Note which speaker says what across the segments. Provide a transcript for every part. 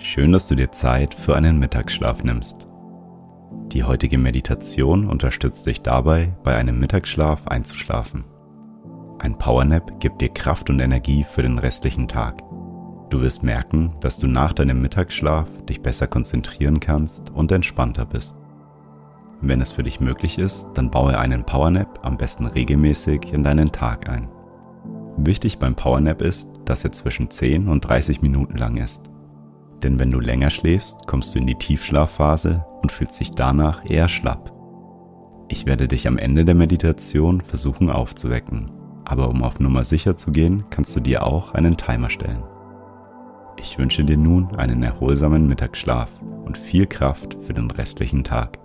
Speaker 1: Schön, dass du dir Zeit für einen Mittagsschlaf nimmst. Die heutige Meditation unterstützt dich dabei, bei einem Mittagsschlaf einzuschlafen. Ein Powernap gibt dir Kraft und Energie für den restlichen Tag. Du wirst merken, dass du nach deinem Mittagsschlaf dich besser konzentrieren kannst und entspannter bist. Wenn es für dich möglich ist, dann baue einen Powernap am besten regelmäßig in deinen Tag ein. Wichtig beim Powernap ist, dass er zwischen 10 und 30 Minuten lang ist. Denn wenn du länger schläfst, kommst du in die Tiefschlafphase und fühlst dich danach eher schlapp. Ich werde dich am Ende der Meditation versuchen aufzuwecken, aber um auf Nummer sicher zu gehen, kannst du dir auch einen Timer stellen. Ich wünsche dir nun einen erholsamen Mittagsschlaf und viel Kraft für den restlichen Tag.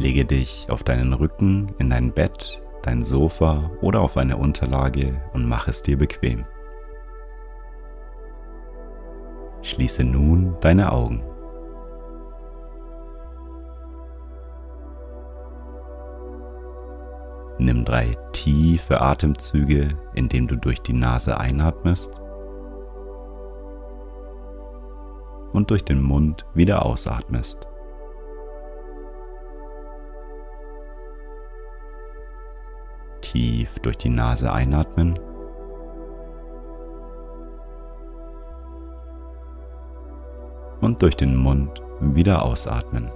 Speaker 1: Lege dich auf deinen Rücken in dein Bett, dein Sofa oder auf eine Unterlage und mach es dir bequem. Schließe nun deine Augen. Nimm drei tiefe Atemzüge, indem du durch die Nase einatmest und durch den Mund wieder ausatmest. Tief durch die Nase einatmen. Und durch den Mund wieder ausatmen.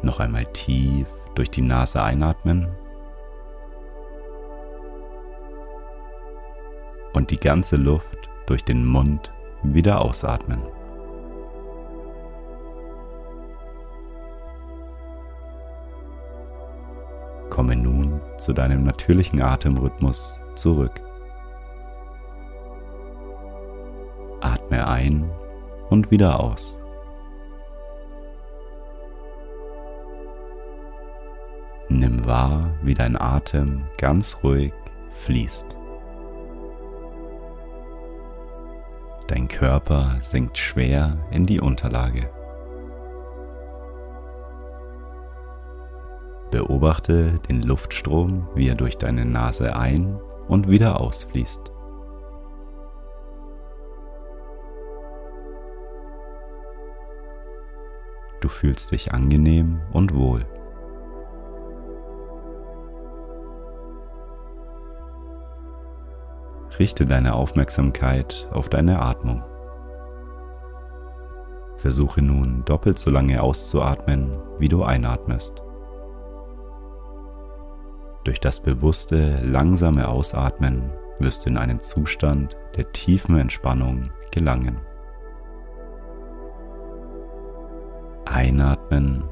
Speaker 1: Noch einmal tief durch die Nase einatmen. Und die ganze Luft durch den Mund wieder ausatmen. Komme nun zu deinem natürlichen Atemrhythmus zurück. Atme ein und wieder aus. Nimm wahr, wie dein Atem ganz ruhig fließt. Dein Körper sinkt schwer in die Unterlage. Beobachte den Luftstrom, wie er durch deine Nase ein und wieder ausfließt. Du fühlst dich angenehm und wohl. Richte deine Aufmerksamkeit auf deine Atmung. Versuche nun doppelt so lange auszuatmen, wie du einatmest. Durch das bewusste, langsame Ausatmen wirst du in einen Zustand der tiefen Entspannung gelangen. Einatmen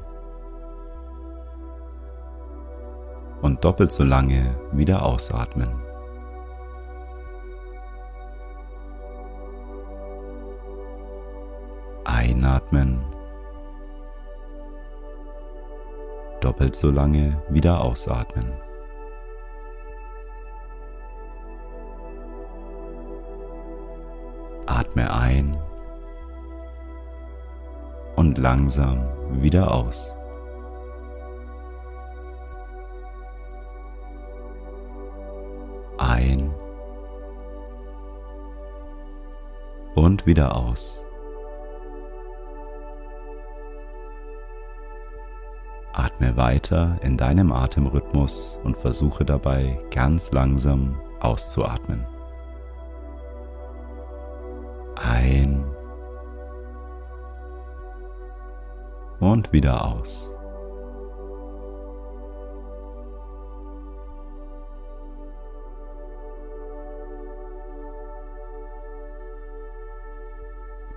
Speaker 1: und doppelt so lange wieder ausatmen. Einatmen. Doppelt so lange wieder ausatmen. Atme ein und langsam wieder aus. Ein und wieder aus. Atme weiter in deinem Atemrhythmus und versuche dabei ganz langsam auszuatmen. ein und wieder aus.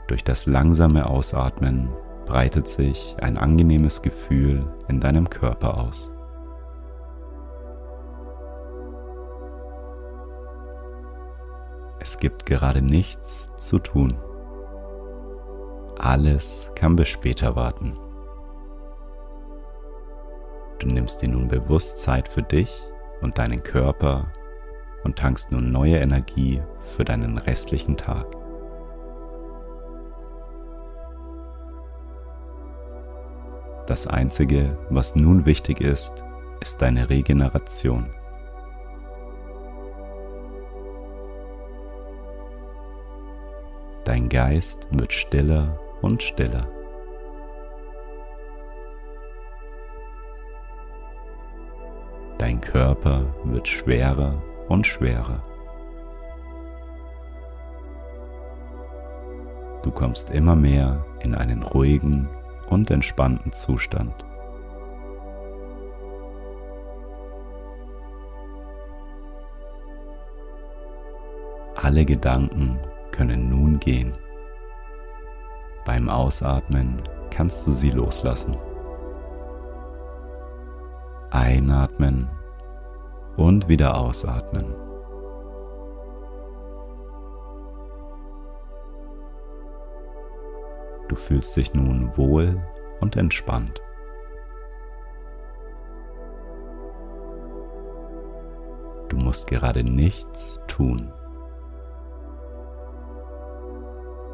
Speaker 1: Durch das langsame Ausatmen breitet sich ein angenehmes Gefühl in deinem Körper aus. Es gibt gerade nichts zu tun. Alles kann bis später warten. Du nimmst dir nun bewusst Zeit für dich und deinen Körper und tankst nun neue Energie für deinen restlichen Tag. Das Einzige, was nun wichtig ist, ist deine Regeneration. Dein Geist wird stiller und stiller. Dein Körper wird schwerer und schwerer. Du kommst immer mehr in einen ruhigen und entspannten Zustand. Alle Gedanken können nun gehen. Beim Ausatmen kannst du sie loslassen. Einatmen und wieder ausatmen. Du fühlst dich nun wohl und entspannt. Du musst gerade nichts tun.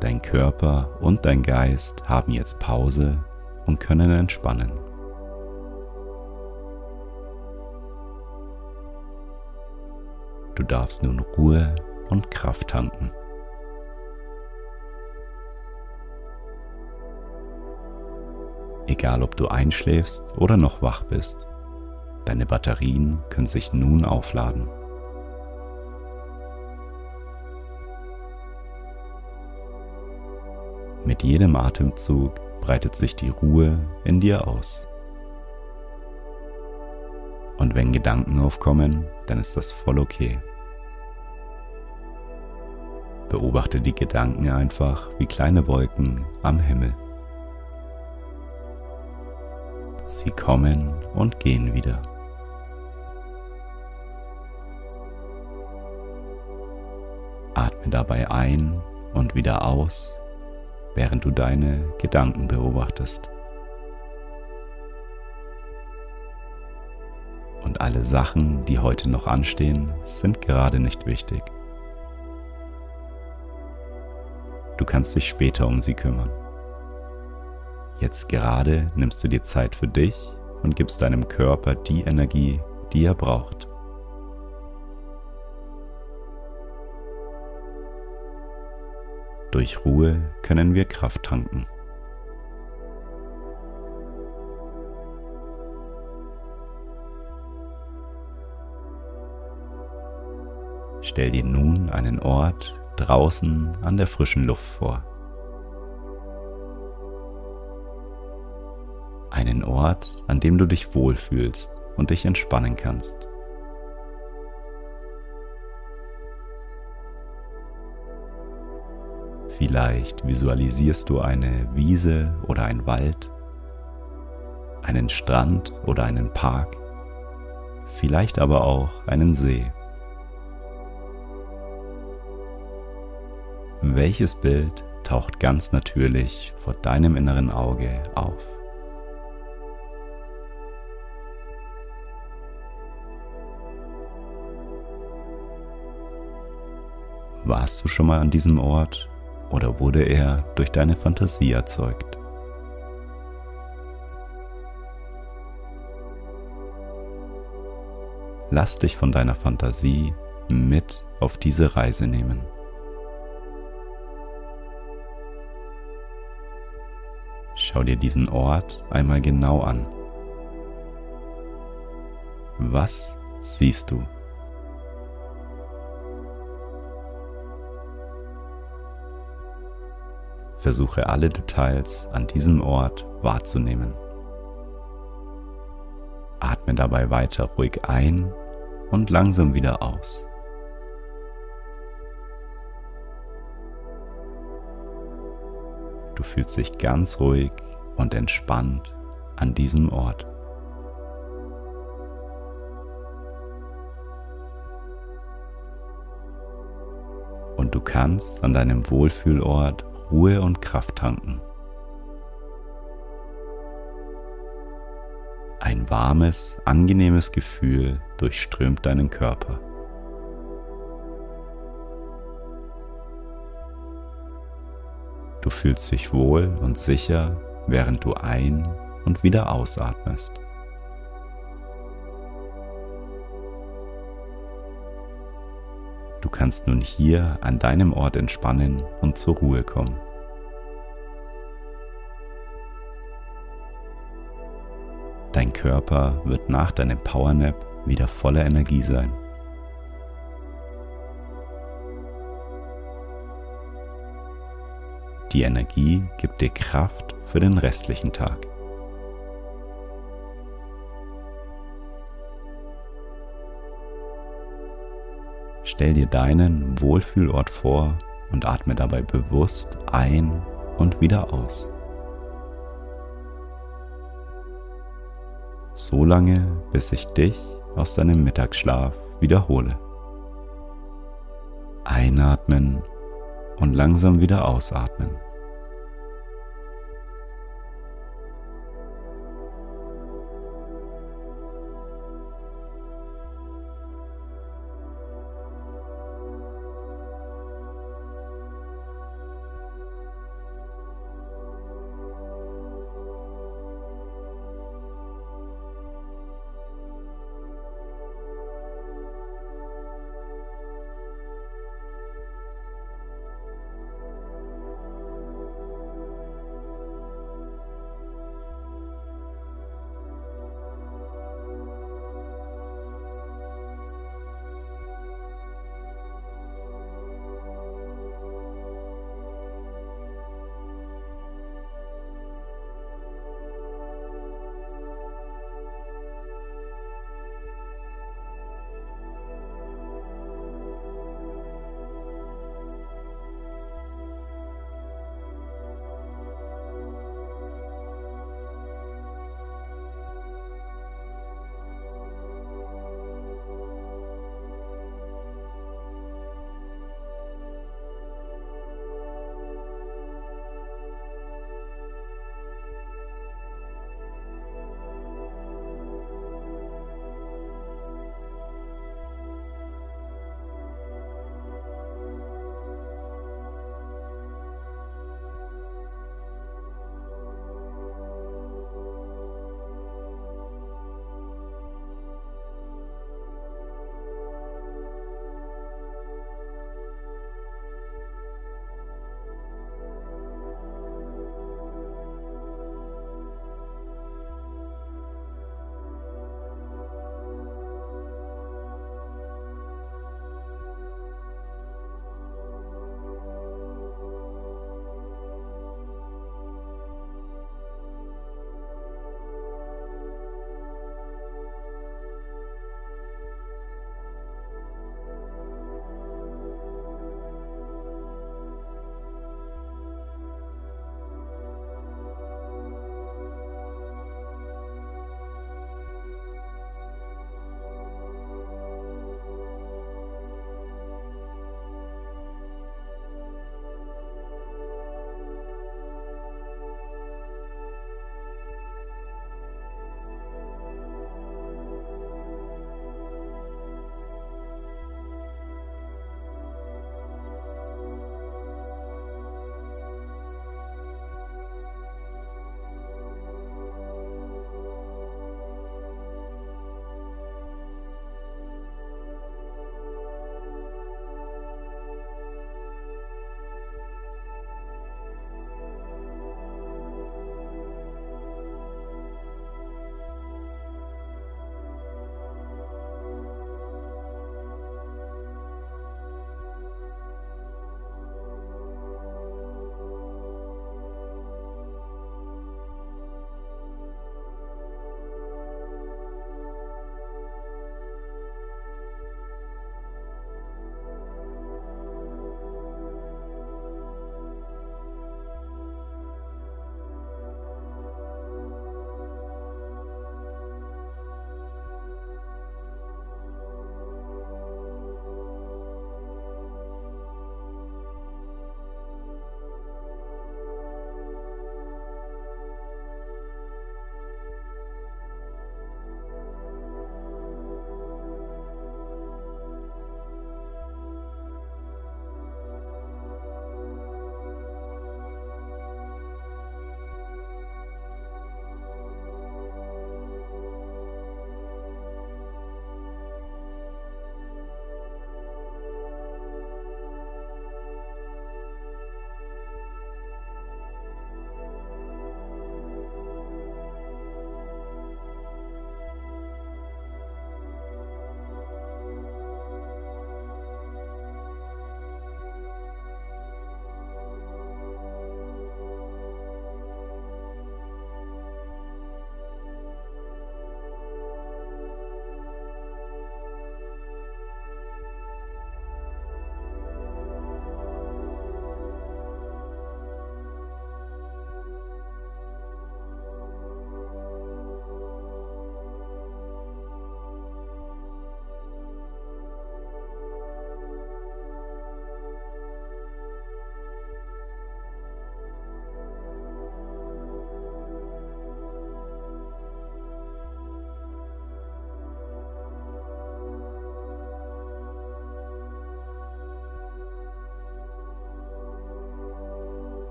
Speaker 1: Dein Körper und dein Geist haben jetzt Pause und können entspannen. Du darfst nun Ruhe und Kraft tanken. Egal ob du einschläfst oder noch wach bist, deine Batterien können sich nun aufladen. Mit jedem Atemzug breitet sich die Ruhe in dir aus. Und wenn Gedanken aufkommen, dann ist das voll okay. Beobachte die Gedanken einfach wie kleine Wolken am Himmel. Sie kommen und gehen wieder. Atme dabei ein und wieder aus während du deine Gedanken beobachtest. Und alle Sachen, die heute noch anstehen, sind gerade nicht wichtig. Du kannst dich später um sie kümmern. Jetzt gerade nimmst du dir Zeit für dich und gibst deinem Körper die Energie, die er braucht. Durch Ruhe können wir Kraft tanken. Stell dir nun einen Ort draußen an der frischen Luft vor. Einen Ort, an dem du dich wohlfühlst und dich entspannen kannst. Vielleicht visualisierst du eine Wiese oder einen Wald, einen Strand oder einen Park, vielleicht aber auch einen See. Welches Bild taucht ganz natürlich vor deinem inneren Auge auf? Warst du schon mal an diesem Ort oder wurde er durch deine Fantasie erzeugt? Lass dich von deiner Fantasie mit auf diese Reise nehmen. Schau dir diesen Ort einmal genau an. Was siehst du? Versuche alle Details an diesem Ort wahrzunehmen. Atme dabei weiter ruhig ein und langsam wieder aus. Du fühlst dich ganz ruhig und entspannt an diesem Ort. Und du kannst an deinem Wohlfühlort Ruhe und Kraft tanken. Ein warmes, angenehmes Gefühl durchströmt deinen Körper. Du fühlst dich wohl und sicher, während du ein- und wieder ausatmest. Du kannst nun hier an deinem Ort entspannen und zur Ruhe kommen. Dein Körper wird nach deinem Powernap wieder voller Energie sein. Die Energie gibt dir Kraft für den restlichen Tag. Stell dir deinen Wohlfühlort vor und atme dabei bewusst ein und wieder aus. So lange, bis ich dich aus deinem Mittagsschlaf wiederhole. Einatmen und langsam wieder ausatmen.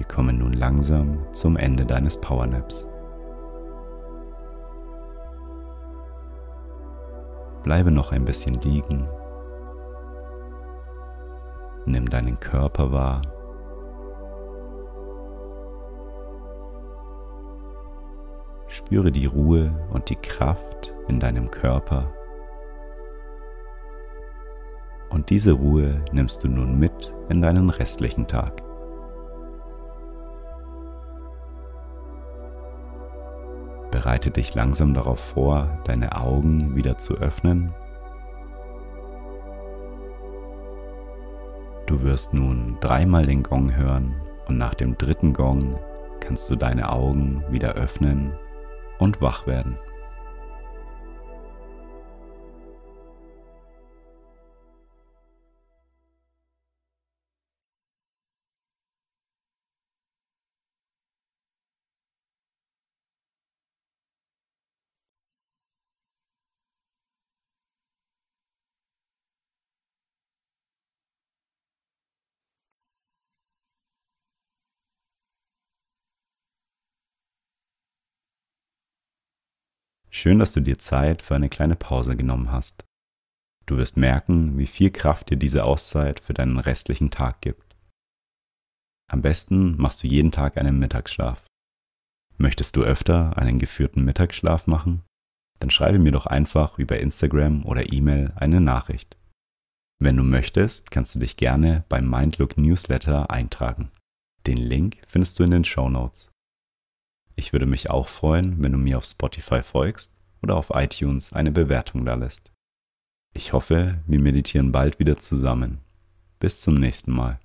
Speaker 1: Wir kommen nun langsam zum Ende deines Powernaps. Bleibe noch ein bisschen liegen. Nimm deinen Körper wahr. Spüre die Ruhe und die Kraft in deinem Körper. Und diese Ruhe nimmst du nun mit in deinen restlichen Tag. Bereite dich langsam darauf vor, deine Augen wieder zu öffnen. Du wirst nun dreimal den Gong hören und nach dem dritten Gong kannst du deine Augen wieder öffnen und wach werden. Schön, dass du dir Zeit für eine kleine Pause genommen hast. Du wirst merken, wie viel Kraft dir diese Auszeit für deinen restlichen Tag gibt. Am besten machst du jeden Tag einen Mittagsschlaf. Möchtest du öfter einen geführten Mittagsschlaf machen? Dann schreibe mir doch einfach über Instagram oder E-Mail eine Nachricht. Wenn du möchtest, kannst du dich gerne beim Mindlook Newsletter eintragen. Den Link findest du in den Show Notes. Ich würde mich auch freuen, wenn du mir auf Spotify folgst oder auf iTunes eine Bewertung da lässt. Ich hoffe, wir meditieren bald wieder zusammen. Bis zum nächsten Mal.